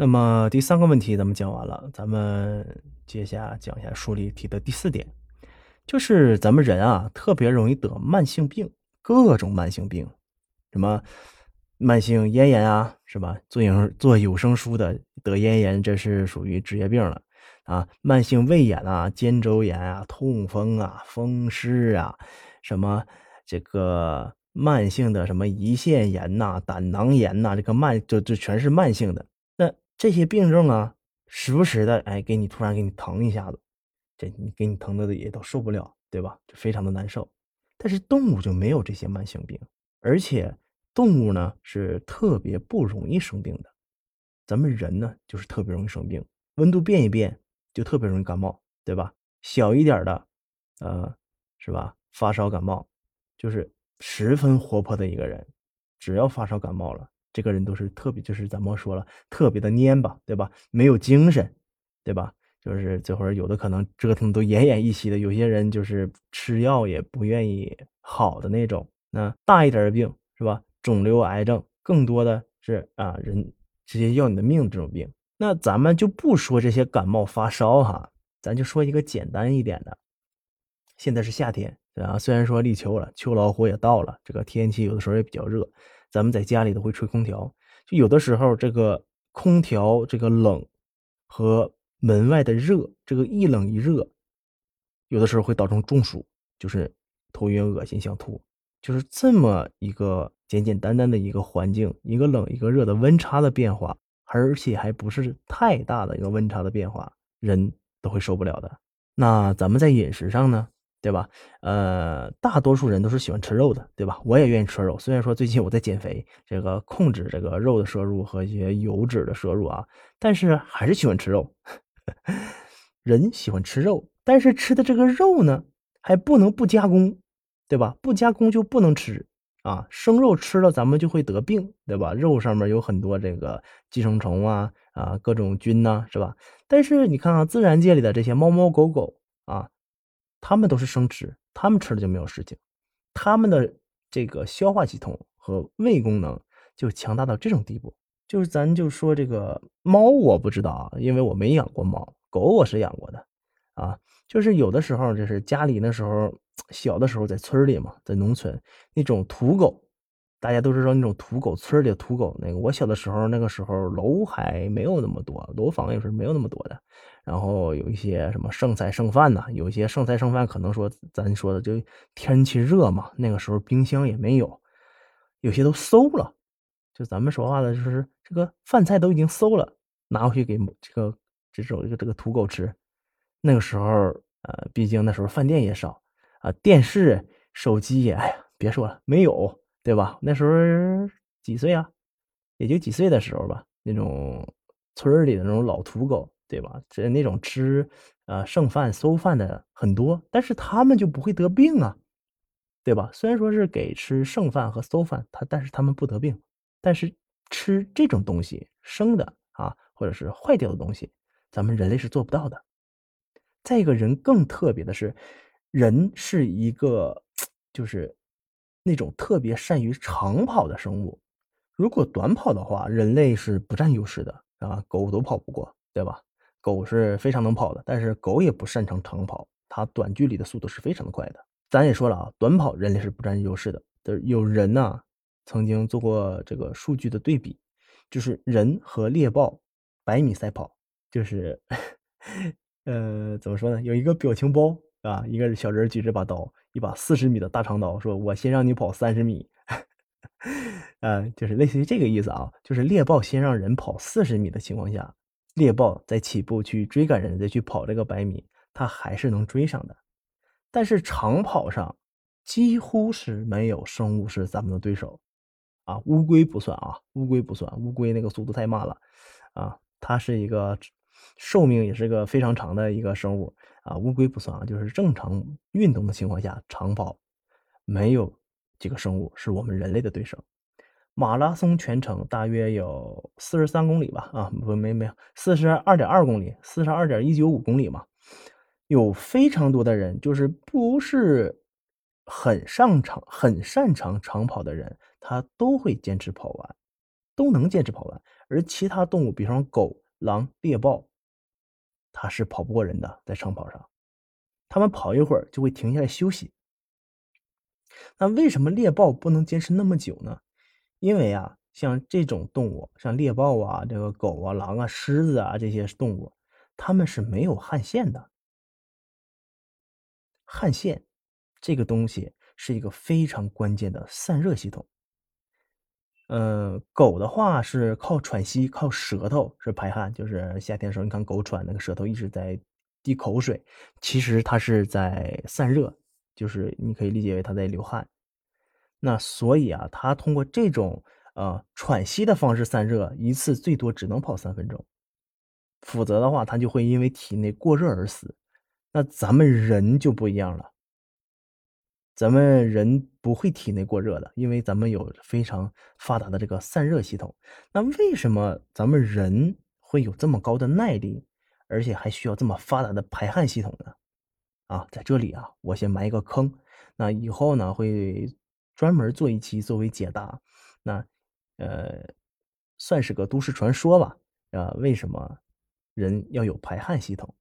那么第三个问题咱们讲完了，咱们接下讲一下书里提的第四点，就是咱们人啊特别容易得慢性病，各种慢性病，什么慢性咽炎啊，是吧？做有做有声书的得咽炎，这是属于职业病了啊。慢性胃炎啊、肩周炎啊、痛风啊、风湿啊，什么这个慢性的什么胰腺炎呐、胆囊炎呐，这个慢就就全是慢性的。这些病症啊，时不时的，哎，给你突然给你疼一下子，这你给你疼的也都受不了，对吧？就非常的难受。但是动物就没有这些慢性病，而且动物呢是特别不容易生病的。咱们人呢就是特别容易生病，温度变一变就特别容易感冒，对吧？小一点的，呃，是吧？发烧感冒就是十分活泼的一个人，只要发烧感冒了。这个人都是特别，就是咱们说了，特别的蔫吧，对吧？没有精神，对吧？就是这会儿有的可能折腾都奄奄一息的，有些人就是吃药也不愿意好的那种。那大一点的病是吧？肿瘤、癌症，更多的是啊，人直接要你的命这种病。那咱们就不说这些感冒发烧哈，咱就说一个简单一点的。现在是夏天，对啊，虽然说立秋了，秋老虎也到了，这个天气有的时候也比较热。咱们在家里都会吹空调，就有的时候这个空调这个冷和门外的热，这个一冷一热，有的时候会导致中暑，就是头晕、恶心、想吐，就是这么一个简简单单的一个环境，一个冷一个热的温差的变化，而且还不是太大的一个温差的变化，人都会受不了的。那咱们在饮食上呢？对吧？呃，大多数人都是喜欢吃肉的，对吧？我也愿意吃肉。虽然说最近我在减肥，这个控制这个肉的摄入和一些油脂的摄入啊，但是还是喜欢吃肉。人喜欢吃肉，但是吃的这个肉呢，还不能不加工，对吧？不加工就不能吃啊。生肉吃了咱们就会得病，对吧？肉上面有很多这个寄生虫啊啊，各种菌呐，是吧？但是你看啊，自然界里的这些猫猫狗狗啊。他们都是生吃，他们吃了就没有事情，他们的这个消化系统和胃功能就强大到这种地步。就是咱就说这个猫，我不知道啊，因为我没养过猫。狗我是养过的，啊，就是有的时候就是家里那时候小的时候在村里嘛，在农村那种土狗。大家都知道那种土狗，村里的土狗。那个我小的时候，那个时候楼还没有那么多，楼房也是没有那么多的。然后有一些什么剩菜剩饭呐，有一些剩菜剩饭，可能说咱说的就天气热嘛，那个时候冰箱也没有，有些都馊了。就咱们说话的就是这个饭菜都已经馊了，拿回去给这个这种这个这个土狗吃。那个时候，呃，毕竟那时候饭店也少啊，电视、手机也，哎呀，别说了，没有。对吧？那时候几岁啊？也就几岁的时候吧。那种村里的那种老土狗，对吧？这那种吃呃剩饭馊饭的很多，但是他们就不会得病啊，对吧？虽然说是给吃剩饭和馊饭，他但是他们不得病。但是吃这种东西生的啊，或者是坏掉的东西，咱们人类是做不到的。再一个人更特别的是，人是一个就是。那种特别善于长跑的生物，如果短跑的话，人类是不占优势的啊，狗都跑不过，对吧？狗是非常能跑的，但是狗也不擅长长跑，它短距离的速度是非常的快的。咱也说了啊，短跑人类是不占优势的。就是有人呢曾经做过这个数据的对比，就是人和猎豹百米赛跑，就是 呃怎么说呢？有一个表情包啊，一个小人举着把刀。一把四十米的大长刀，说我先让你跑三十米，嗯，就是类似于这个意思啊。就是猎豹先让人跑四十米的情况下，猎豹在起步去追赶人，再去跑这个百米，它还是能追上的。但是长跑上几乎是没有生物是咱们的对手啊。乌龟不算啊，乌龟不算，乌龟那个速度太慢了啊。它是一个寿命也是个非常长的一个生物。啊，乌龟不算啊，就是正常运动的情况下长跑，没有几个生物是我们人类的对手。马拉松全程大约有四十三公里吧？啊，不，没没有，四十二点二公里，四十二点一九五公里嘛。有非常多的人，就是不是很擅长、很擅长长跑的人，他都会坚持跑完，都能坚持跑完。而其他动物，比方狗、狼、猎豹，它是跑不过人的，在长跑上，它们跑一会儿就会停下来休息。那为什么猎豹不能坚持那么久呢？因为啊，像这种动物，像猎豹啊、这个狗啊、狼啊、狮子啊这些动物，它们是没有汗腺的。汗腺这个东西是一个非常关键的散热系统。呃，狗的话是靠喘息，靠舌头是排汗，就是夏天的时候，你看狗喘，那个舌头一直在滴口水，其实它是在散热，就是你可以理解为它在流汗。那所以啊，它通过这种呃喘息的方式散热，一次最多只能跑三分钟，否则的话，它就会因为体内过热而死。那咱们人就不一样了。咱们人不会体内过热的，因为咱们有非常发达的这个散热系统。那为什么咱们人会有这么高的耐力，而且还需要这么发达的排汗系统呢？啊，在这里啊，我先埋一个坑。那以后呢，会专门做一期作为解答。那呃，算是个都市传说吧。啊，为什么人要有排汗系统？